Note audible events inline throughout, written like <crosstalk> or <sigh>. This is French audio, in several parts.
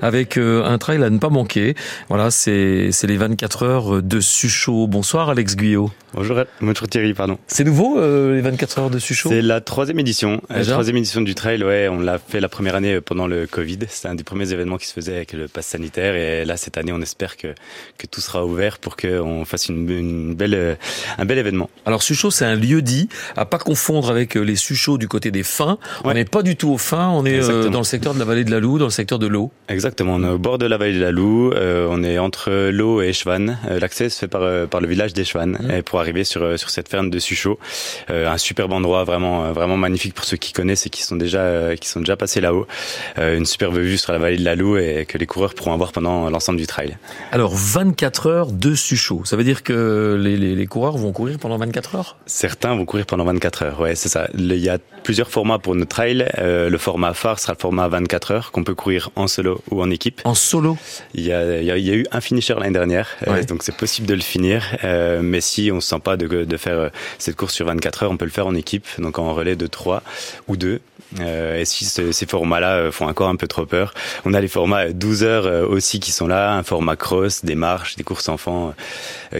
avec euh, un trail à ne pas manquer. Voilà, c'est les 24 heures de Suchot. Bonsoir Alex Guyot. Bonjour, bonjour Thierry, pardon. C'est nouveau euh, les 24 heures de Suchot? C'est la troisième édition. La troisième édition du trail, ouais, on l'a fait la première année euh, pendant le Covid. C'est un des premiers événements qui se faisait avec le pass sanitaire et là cette année on espère que, que tout sera ouvert pour qu'on fasse une, une, belle, un bel événement. Alors Suchot c'est un lieu dit à pas confondre avec les Suchots du côté des fins. On n'est pas du tout aux fins, on est dans le secteur de la vallée de la Loue, dans le secteur de l'eau. Exactement, on est au bord de la vallée de la Loue, euh, on est entre l'eau et Echevan. Euh, l'accès se fait par, euh, par le village d'Echevan mmh. et pour arriver sur, sur cette ferme de Suchot. un superbe endroit, vraiment, vraiment magnifique pour ceux qui connaissent et qui sont déjà, qui sont déjà passés là-haut. une superbe vue sur la vallée de la Loue et que les coureurs pourront avoir pendant l'ensemble du trail. Alors 24 heures de Suchot, ça veut dire que les, les, les, coureurs vont courir pendant 24 heures? Certains vont courir pendant 24 heures, ouais, c'est ça. Il y a plusieurs formats pour notre trail. le format phare sera le format 24 heures qu'on peut courir en solo ou en équipe. En solo il y, a, il y a, eu un finisher l'année dernière, euh, donc c'est possible de le finir. Euh, mais si on se sent pas de, de, faire euh, cette course sur 24 heures, on peut le faire en équipe, donc en relais de 3 ou 2. et si ces formats-là font encore un peu trop peur, on a les formats 12 heures aussi qui sont là, un format cross, des marches, des courses enfants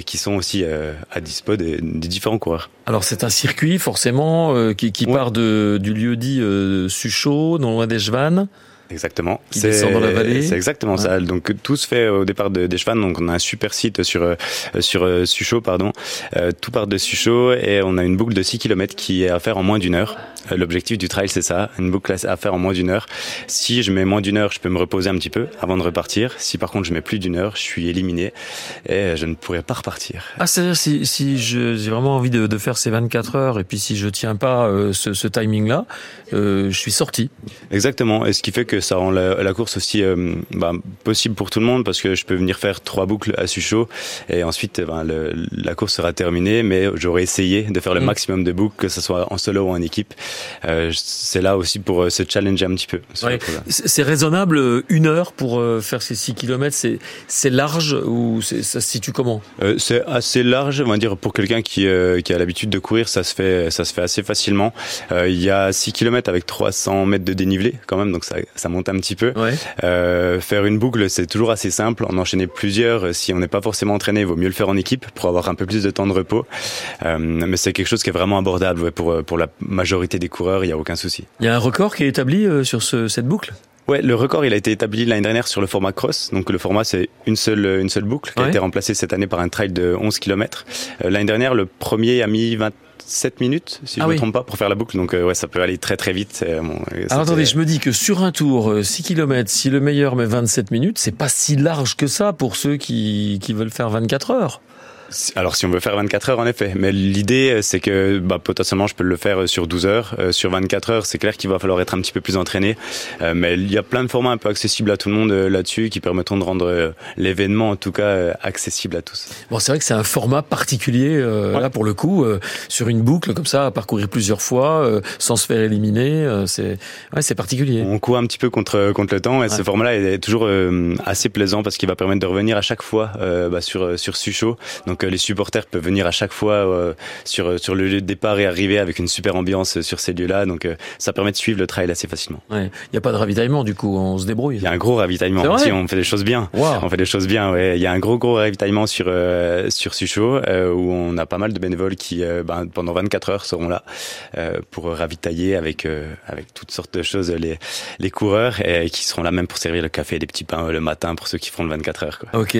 qui sont aussi à dispo des, différents coureurs. Alors c'est un circuit forcément qui, qui part de, du lieu dit Suchot, non loin d'Echevannes. Exactement. C'est dans la vallée. C'est exactement ça. Donc tout se fait au départ de, des Donc on a un super site sur euh, sur euh, Suchot, pardon. Euh, tout part de Suchot et on a une boucle de 6 km qui est à faire en moins d'une heure. L'objectif du trail c'est ça, une boucle à faire en moins d'une heure. Si je mets moins d'une heure, je peux me reposer un petit peu avant de repartir. Si par contre je mets plus d'une heure, je suis éliminé et je ne pourrai pas repartir. Ah c'est-à-dire si si j'ai vraiment envie de, de, faire ces 24 heures et puis si je tiens pas ce, ce timing là, je suis sorti. Exactement. Et ce qui fait que ça rend la, course aussi euh, bah, possible pour tout le monde parce que je peux venir faire trois boucles à Suchot et ensuite ben, la course sera terminée mais j'aurais essayé de faire le mm. maximum de boucles que ce soit en solo ou en équipe. Euh, c'est là aussi pour euh, se challenger un petit peu c'est raisonnable une heure pour faire ces 6 km c'est large ou ça se situe comment? C'est assez large on va dire pour quelqu'un qui, qui a l'habitude de courir ça se fait ça se fait assez facilement. Il y a 6 km avec 300 mètres de dénivelé quand même donc ça, ça monte un petit peu. Euh, faire une boucle, c'est toujours assez simple. En enchaîner plusieurs, si on n'est pas forcément entraîné, il vaut mieux le faire en équipe pour avoir un peu plus de temps de repos. Euh, mais c'est quelque chose qui est vraiment abordable pour, pour la majorité des coureurs, il n'y a aucun souci. Il y a un record qui est établi euh, sur ce, cette boucle? Ouais, le record il a été établi l'année dernière sur le format cross. Donc le format c'est une seule une seule boucle qui a été remplacée cette année par un trail de 11 km. Euh, l'année dernière le premier a mis 20 7 minutes, si je ne ah me trompe pas, pour faire la boucle. Donc, euh, ouais, ça peut aller très très vite. Euh, bon, Alors attendez, je me dis que sur un tour, 6 km, si le meilleur met 27 minutes, c'est pas si large que ça pour ceux qui, qui veulent faire 24 heures. Alors si on veut faire 24 heures en effet, mais l'idée euh, c'est que bah, potentiellement je peux le faire euh, sur 12 heures, euh, sur 24 heures c'est clair qu'il va falloir être un petit peu plus entraîné, mais il y a plein de formats un peu accessibles à tout le monde là-dessus qui permettront de rendre l'événement en tout cas accessible à tous. Bon c'est vrai que c'est un format particulier là pour le coup sur une boucle comme ça à parcourir plusieurs fois sans se faire éliminer, c'est ouais, c'est particulier. On court un petit peu contre contre le temps et ce format-là est toujours assez plaisant parce qu'il va permettre de revenir à chaque fois bah, sur sur Suchot. Donc les supporters peuvent venir à chaque fois euh, sur sur le lieu de départ et arriver avec une super ambiance sur ces lieux-là. Donc euh, ça permet de suivre le trail assez facilement. Il ouais. n'y a pas de ravitaillement du coup, on se débrouille. Il y a un gros ravitaillement. Si on fait des choses bien. On fait des choses bien. Ouais. Il y a un gros gros ravitaillement sur euh, sur Suchot où on a pas mal de bénévoles qui ben, pendant 24 heures seront là pour ravitailler avec avec toutes sortes de choses les les coureurs et qui seront là même pour servir le café et des petits pains le matin pour ceux qui feront le 24 heures. Quoi. Ok.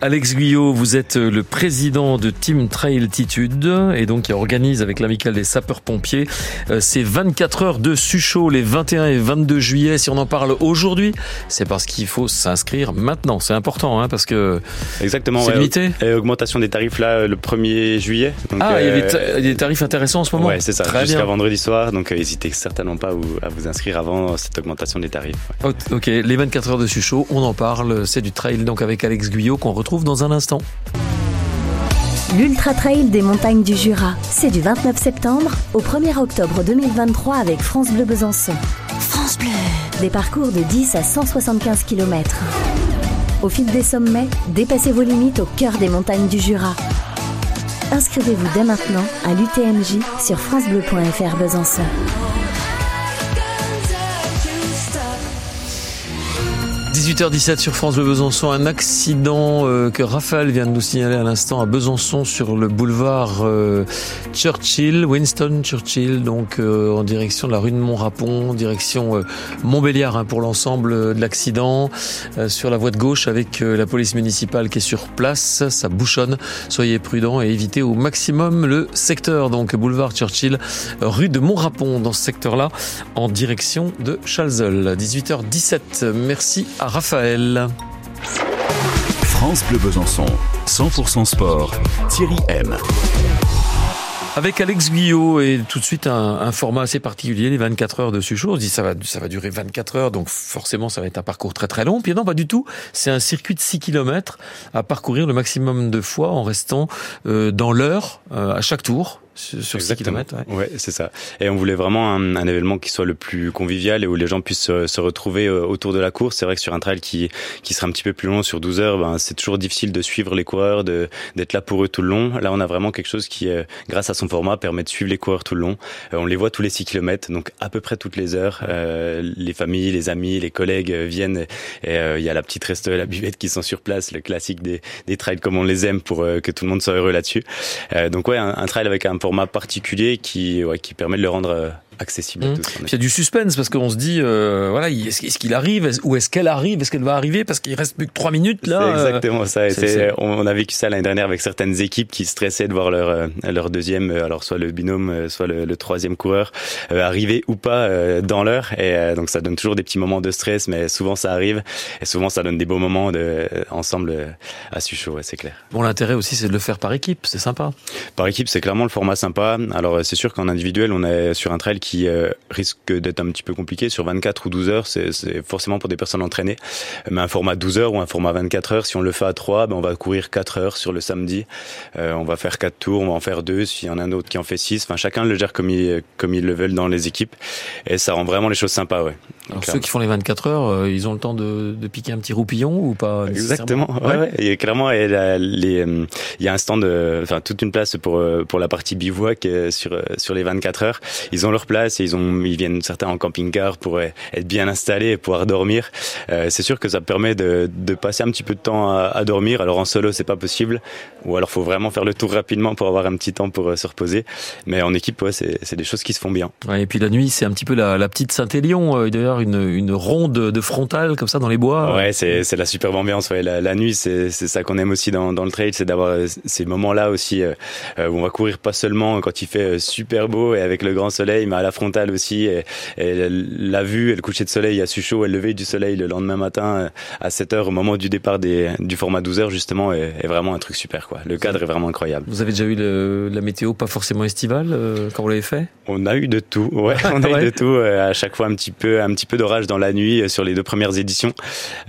Alex Guyot, vous êtes le président président de Team Trail Altitude et donc qui organise avec l'amicale des sapeurs-pompiers euh, ces 24 heures de Suchot les 21 et 22 juillet. Si on en parle aujourd'hui, c'est parce qu'il faut s'inscrire maintenant. C'est important hein, parce que exactement c'est limité. Et augmentation des tarifs là le 1er juillet. ah, il y a euh, des, tarifs intéressants en ce moment. Ouais, c'est ça. Jusqu'à vendredi soir. Donc euh, n'hésitez certainement pas à vous inscrire avant cette augmentation des tarifs. Ok, les 24 heures de Suchot, on en parle. C'est du trail donc avec Alex Guyot qu'on retrouve dans un instant. L'Ultra Trail des montagnes du Jura, c'est du 29 septembre au 1er octobre 2023 avec France Bleu Besançon. France Bleu Des parcours de 10 à 175 km. Au fil des sommets, dépassez vos limites au cœur des montagnes du Jura. Inscrivez-vous dès maintenant à l'UTMJ sur francebleu.fr Besançon. 18h17 sur France Bleu Besançon, un accident euh, que Raphaël vient de nous signaler à l'instant à Besançon sur le boulevard euh, Churchill, Winston Churchill, donc euh, en direction de la rue de Montrapon, direction Montbéliard hein, pour l'ensemble de l'accident, sur la voie de gauche avec la police municipale qui est sur place, ça bouchonne, soyez prudents et évitez au maximum le secteur, donc boulevard Churchill, rue de Montrapon dans ce secteur-là, en direction de Chalzeul. 18h17, merci à Raphaël. France Bleu Besançon, 100% sport, Thierry M. Avec Alex Guillot et tout de suite un, format assez particulier, les 24 heures de Suchot. On se dit ça va, ça va durer 24 heures, donc forcément ça va être un parcours très très long. Puis non, pas du tout. C'est un circuit de 6 km à parcourir le maximum de fois en restant euh, dans l'heure euh, à chaque tour sur 6 km. Ouais, c'est ça. Et on voulait vraiment un, un, événement qui soit le plus convivial et où les gens puissent se, retrouver euh, autour de la course. C'est vrai que sur un trail qui qui sera un petit peu plus long, sur 12 heures, ben, c'est toujours difficile de suivre les coureurs, de d'être là pour eux tout le long. Là, on a vraiment quelque chose qui, euh, grâce à son format, permet de suivre les coureurs tout le long. Euh, on les voit tous les 6 km, donc à peu près toutes les heures. les familles, les amis, les collègues viennent et il y a la petite resto et la buvette qui sont sur place, le classique des, des trails comme on les aime pour que tout le monde soit heureux là-dessus. donc ouais, un, un trail avec un format particulier qui, qui permet de le rendre euh, accessible à mmh. tous. Il y a du suspense parce qu'on se dit, euh, voilà, est-ce qu'il arrive ou est-ce qu'elle arrive Est-ce qu'elle va arriver Parce qu'il reste plus que trois minutes là. C'est exactement ça. On a vécu ça l'année dernière avec certaines équipes qui stressaient de voir leur euh, leur deuxième, euh, alors soit le binôme, soit le, le troisième coureur arriver ou pas dans l'heure. Et donc ça donne toujours des petits moments de stress, mais souvent ça arrive et souvent ça donne des beaux moments de ensemble à Suchot, c'est clair. Bon, l'intérêt aussi c'est de le faire par équipe, c'est sympa. Par équipe, c'est clairement le format sympa. Alors c'est sûr qu'en individuel, on est sur un trail qui euh, risque d'être un petit peu compliqué. Sur 24 ou 12 heures, c'est forcément pour des personnes entraînées. Mais un format 12 heures ou un format 24 heures, si on le fait à 3, ben on va courir 4 heures sur le samedi. Euh, on va faire 4 tours, on va en faire 2, s'il y en a un autre qui en fait 6. Enfin, chacun le gère comme il, comme le veulent dans les équipes. Et ça rend vraiment les choses sympas, ouais. Alors ceux qui font les 24 heures, euh, ils ont le temps de, de, piquer un petit roupillon ou pas Exactement. Ouais, ouais. Et clairement, il y a un stand, enfin toute une place pour pour la partie bivouac sur sur les 24 heures. Ils ont leur place et ils ils viennent certains en camping-car pour être bien installés et pouvoir dormir. Euh, c'est sûr que ça permet de, de, passer un petit peu de temps à, à dormir. Alors en solo, c'est pas possible, ou alors faut vraiment faire le tour rapidement pour avoir un petit temps pour euh, se reposer. Mais en équipe, ouais, c'est des choses qui se font bien. Ouais, et puis la nuit, c'est un petit peu la, la petite Saint-Élion. Euh, d'ailleurs, une, une ronde de frontal comme ça dans les bois. Ouais, c'est la superbe ambiance. Ouais. La, la nuit, c'est ça qu'on aime aussi dans, dans le trail, c'est d'avoir ces moments-là aussi où on va courir pas seulement quand il fait super beau et avec le grand soleil, mais la frontale aussi et, la vue et le coucher de soleil à Suchot et le lever du soleil le lendemain matin à 7 heures au moment du départ des, du format 12 heures justement est, vraiment un truc super quoi. Le cadre est vraiment incroyable. Vous avez déjà eu le, la météo pas forcément estivale euh, quand vous l'avez fait? On a eu de tout. Ouais, <laughs> on a eu de tout. Euh, à chaque fois un petit peu un petit peu d'orage dans la nuit euh, sur les deux premières éditions,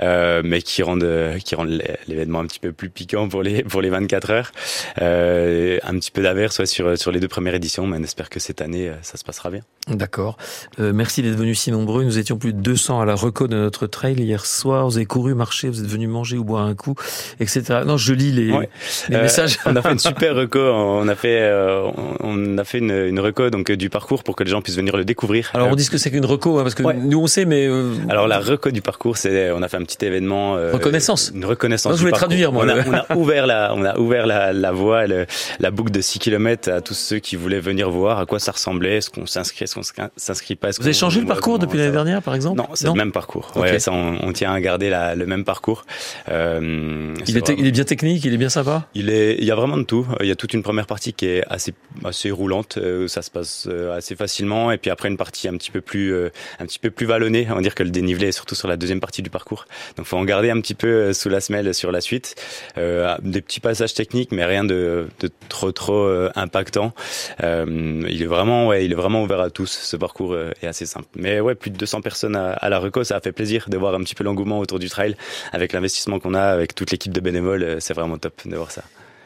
mais qui rendent qui rendent l'événement un petit peu plus piquant pour les pour les 24 heures. un petit peu d'averse sur sur les deux premières éditions, mais on espère que cette année ça se passera bien. D'accord. Euh, merci d'être venus si nombreux. Nous étions plus de 200 à la reco de notre trail hier soir. Vous avez couru, marché, vous êtes venus manger ou boire un coup, etc. Non, je lis les, les euh, messages. on a fait une <laughs> super reco. On a fait, euh, on a fait une, une reco donc du parcours pour que les gens puissent venir le découvrir. Alors on dit que c'est qu'une reco hein, parce que nous on sait, mais alors la reco du parcours, c'est on a fait un petit événement. reconnaissance. Une reconnaissance. Non, je voulais traduire moi. On a, on a, <laughs> ouvert la, on a ouvert la, la voie, la boucle de 6 km à tous ceux qui voulaient venir voir à quoi ça ressemblait, est-ce qu'on s'inscrit, est-ce qu'on s'inscrit pas. Vous avez changé le parcours depuis l'année dernière, par exemple Non, c'est le même parcours. Ouais, ça, on, tient à garder la, le même parcours. Euh, il, est il, est bien technique, il est bien sympa. Il est, il y a vraiment de tout. Il y a toute une première partie qui est assez, assez roulante, euh, ça se passe euh, assez facilement, et puis après une partie un petit peu plus, un petit peu plus vallonnée. On va dire que le dénivelé est surtout sur la deuxième partie du parcours. Donc, faut en garder un petit peu sous la semelle sur la suite. des petits passages techniques, mais rien de, de trop trop impactant. il est vraiment, ouais, il est vraiment ouvert à tous. Ce parcours est assez simple. Mais ouais, plus de 200 personnes à, la Reco, ça a fait plaisir de voir un petit peu l'engouement autour du trail avec l'investissement qu'on a, avec toute l'équipe de bénévoles. Euh, c'est vraiment top de voir ça.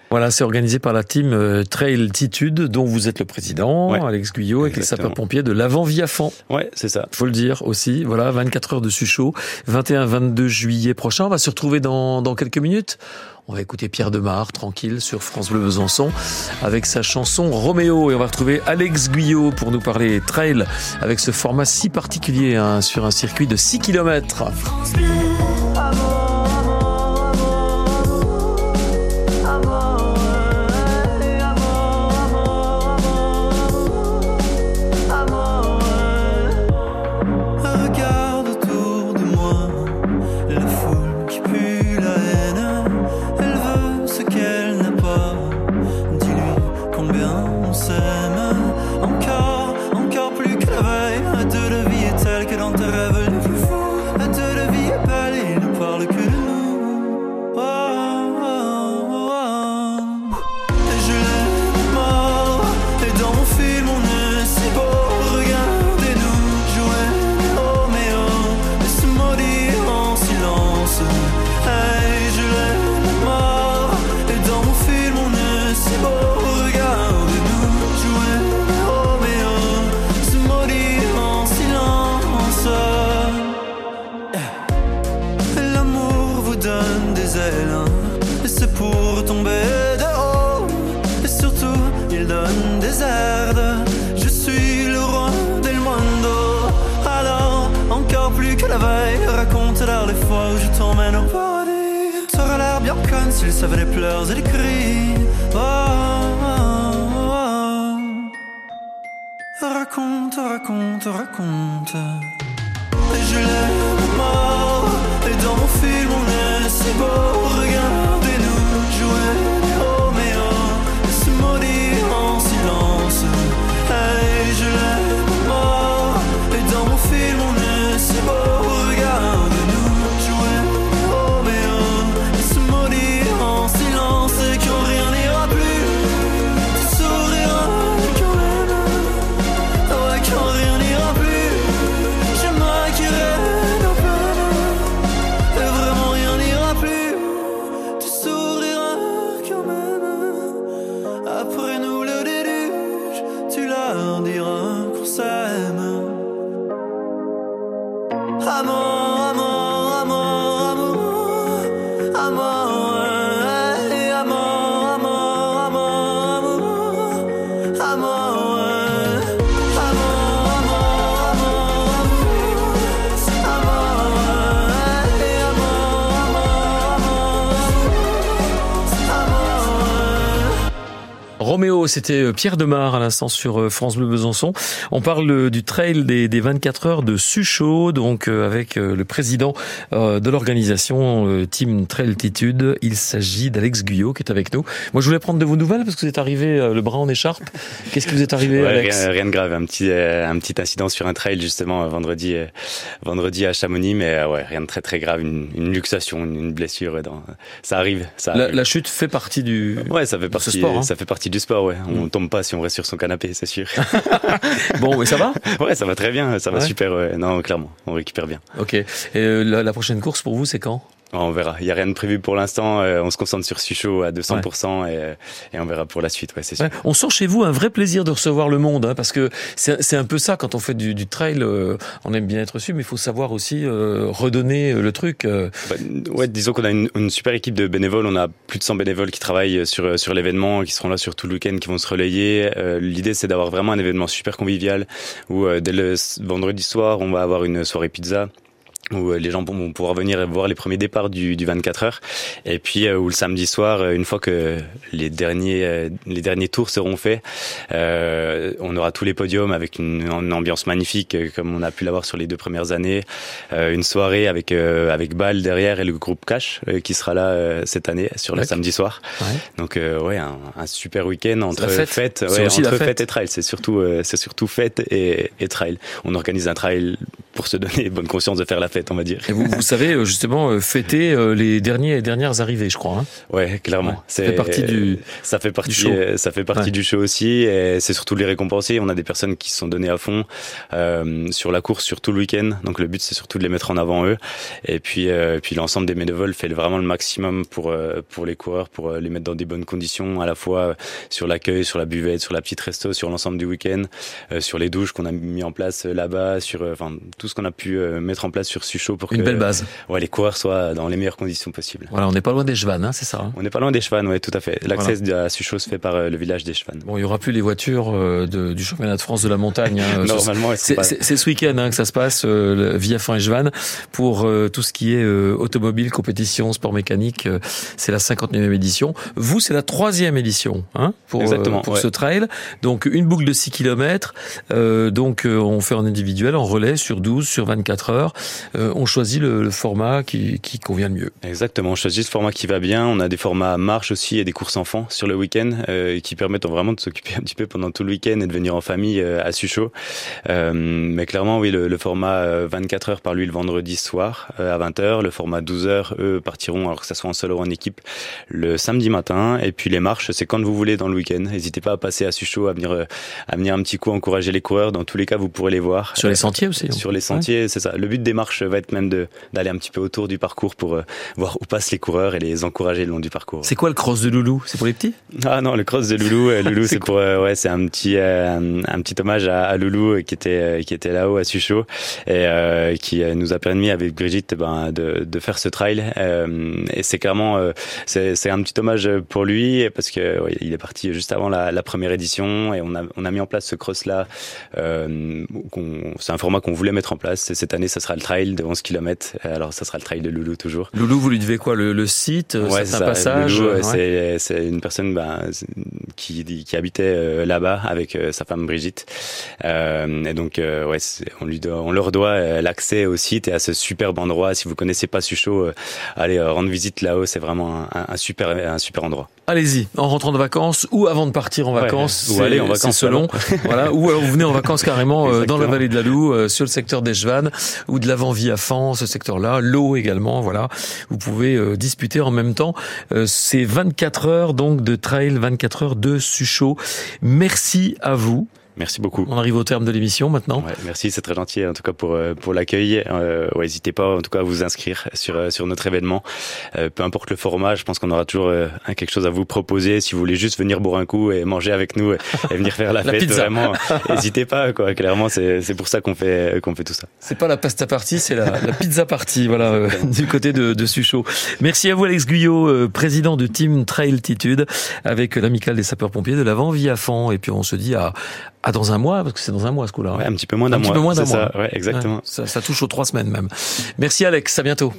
Voilà, c'est organisé par la team euh, Trail Titude, dont vous êtes le président, Alex Guyot, avec les sapeurs-pompiers de l'avant Viafan. Ouais, c'est ça. Faut le dire aussi. Voilà, 24 heures de Suchot, 21-22 juillet prochain. On va se retrouver dans, dans quelques minutes. On va écouter Pierre Demar, tranquille, sur France Bleu Besançon, avec sa chanson Roméo. Et on va retrouver Alex Guyot pour nous parler trail, avec ce format si particulier, hein, sur un circuit de 6 km. France Bleu. andere savait les pleurs et les cris. Oh, oh, oh. Raconte, raconte, raconte. L'aime Roméo, c'était euh, Pierre Demar à l'instant sur euh, France Bleu Besançon. On parle euh, du trail des, des 24 heures de Suchot, donc avec le président de l'organisation Team Trail Altitude. Il s'agit d'Alex Guyot qui est avec nous. Moi, je voulais prendre de vos nouvelles parce que vous êtes arrivé le bras en écharpe. Qu'est-ce qui vous est arrivé, Alex? rien, de grave, un petit un petit incident sur un trail justement vendredi vendredi à Chamonix, mais ouais, rien de très très grave, une, une luxation, une, blessure. Dans... Ça arrive. Ça La, chute fait partie du. Ouais, ça fait partie. Sport, hein. Ça fait partie du sport, ouais. On mm. tombe pas si on reste sur son canapé, c'est sûr. <laughs> bon, mais ça va? Ouais, ça va très bien, ça va super. Ouais. Non, clairement, on récupère bien. Ok. Et euh, la prochaine course pour vous, c'est quand? On verra. Il y a rien de prévu pour l'instant. Euh, on se concentre sur Sucho à 200% et, et, on verra pour la suite. Ouais, c'est sûr. On sent chez vous un vrai plaisir de recevoir le monde, hein, parce que c'est un peu ça quand on fait du, du trail. Euh, on aime bien être reçu, mais il faut savoir aussi euh, redonner le truc. Bah, ouais, disons qu'on a une, une, super équipe de bénévoles. On a plus de 100 bénévoles qui travaillent sur sur l'événement, qui seront là sur tout le week-end, qui vont se relayer. L'idée, c'est d'avoir vraiment un événement super convivial où dès le vendredi soir, on va avoir une soirée pizza où euh, les gens vont pouvoir venir voir les premiers départs du, du 24 heures. Et puis euh, où le samedi soir euh, une fois que les derniers les derniers tours seront faits euh, on aura tous les podiums avec une, ambiance magnifique comme on a pu l'avoir sur les deux premières années. Euh, une soirée avec avec Bal derrière et le groupe Cash qui sera là cette année sur le samedi soir. Ouais. donc ouais un, un, super week-end entre fête, fête ouais, entre fête. et trail. C'est surtout c'est surtout fête et, et trail. On organise un trail pour se donner bonne conscience de faire la fête, on va dire. Et vous, vous savez euh, justement euh, fêter euh, les derniers et dernières arrivées, je crois. Hein ouais, clairement. ça fait partie du. Ça fait partie. Du show. Ça fait partie du show aussi, et c'est surtout les récompenser. On a des personnes qui se sont données à fond euh, sur la course, sur tout le week-end. Donc le but, c'est surtout de les mettre en avant eux. Et puis, euh, puis l'ensemble des bénévoles fait vraiment le maximum pour pour les coureurs, pour les mettre dans des bonnes conditions, à la fois sur l'accueil, sur la buvette, sur la petite resto, sur l'ensemble du week-end, sur les douches qu'on a mis en place là-bas, sur enfin tout ce qu'on a pu euh, mettre en place sur Sucho pour une belle base. Ouais, les coureurs soient dans les meilleures conditions possibles. Voilà, on n'est pas loin des Chevannes, hein, c'est ça. Hein on n'est pas loin des Chevannes, ouais, tout à fait. L'accès à Sucho se fait par euh, le village des Chevannes. Bon, il y aura plus les voitures euh, de, du championnat de France de la montagne. Hein, <laughs> Normalement, c'est pas... ce week-end hein, que ça se passe via Fin et Chevannes pour tout ce qui est automobile, compétition, sport mécanique. c'est la 59e édition. Vous, c'est la troisième édition hein, pour, Exactement, pour ce trail. Donc une boucle de 6 km. donc on fait en individuel, en relais sur 12, sur 24 heures. Euh, on choisit le, format qui, convient le mieux. Exactement, on choisit ce format qui va bien. On a des formats marche aussi et des courses enfants sur le week-end euh, qui permettent vraiment de s'occuper un petit peu pendant tout le week-end et de venir en famille euh, à Suchot. mais clairement, oui, le, format 24 heures par lui le vendredi soir à 20h. Le format 12 heures, eux, partiront, alors que ça soit en solo ou en équipe, le samedi matin. Et puis les marches, c'est quand vous voulez dans le week-end. N'hésitez pas à passer à Suchot, à venir, à venir un petit coup encourager les coureurs. Dans tous les cas, vous pourrez les voir. Sur les sentiers aussi. Sur les sentiers, c'est ça. Le but des marches va être même d'aller un petit peu autour du parcours pour voir où passent les coureurs et les encourager le long du parcours. C'est quoi le cross de Loulou? C'est pour les petits? Ah non, le cross de Loulou, <laughs> Loulou c'est pour ouais, c'est un petit un, petit hommage à, Loulou qui était qui était là-haut à Suchot et qui nous a permis avec Brigitte ben, de, de faire ce trail et c'est clairement c'est un petit hommage pour lui parce que il est parti juste avant la, la première édition et on a on a mis en place ce cross là euh, c'est un format qu'on voulait mettre en place. Cette année, ça sera le trail de 11 km. Alors, ça sera le trail de Loulou toujours. Loulou, vous lui devez quoi le, le, site ouais, c'est un passage Loulou, c'est une personne ben, qui, qui habitait euh, là-bas avec euh, sa femme Brigitte. Euh, et donc, euh, ouais, on, lui doit, on leur doit l'accès au site et à ce superbe endroit. Si vous connaissez pas Suchot, allez rendre visite là-haut. C'est vraiment un, un, super, un super endroit. Allez-y, en rentrant de vacances ou avant de partir en vacances. ou aller en vacances selon. voilà. Ou alors vous venez en vacances carrément dans la vallée de la Loue, sur le secteur des Chevannes ou de l'avant-vie à Fan, ce secteur-là. L'eau également, voilà. Vous pouvez disputer en même temps ces 24 heures donc de trail, 24 heures de Suchot. Merci à vous. Merci beaucoup. On arrive au terme de l'émission maintenant. Ouais, merci, c'est très gentil en tout cas pour euh, pour l'accueil. Euh, ouais, n'hésitez pas en tout cas à vous inscrire sur euh, sur notre événement. Euh, peu importe le format, je pense qu'on aura toujours quelque chose à vous proposer. Si vous voulez juste venir boire un coup et manger avec nous et, venir faire la, <laughs> fête, vraiment, n'hésitez pas. Quoi, clairement, c'est c'est pour ça qu'on fait qu'on fait tout ça. C'est pas la pasta party, c'est la, la pizza party. Voilà, du côté de, de Suchot. Merci à vous, Alex Guyot, président de Team Trailtitude, avec l'amicale des sapeurs-pompiers de l'avant Via Fond. Et puis on se dit à ah, dans un mois, parce que c'est dans un mois ce coup-là. Ouais, un petit peu moins d'un mois. Un petit peu moins d'un mois. Ça, ouais, exactement. ça, ça touche aux trois semaines même. Merci Alex, à bientôt.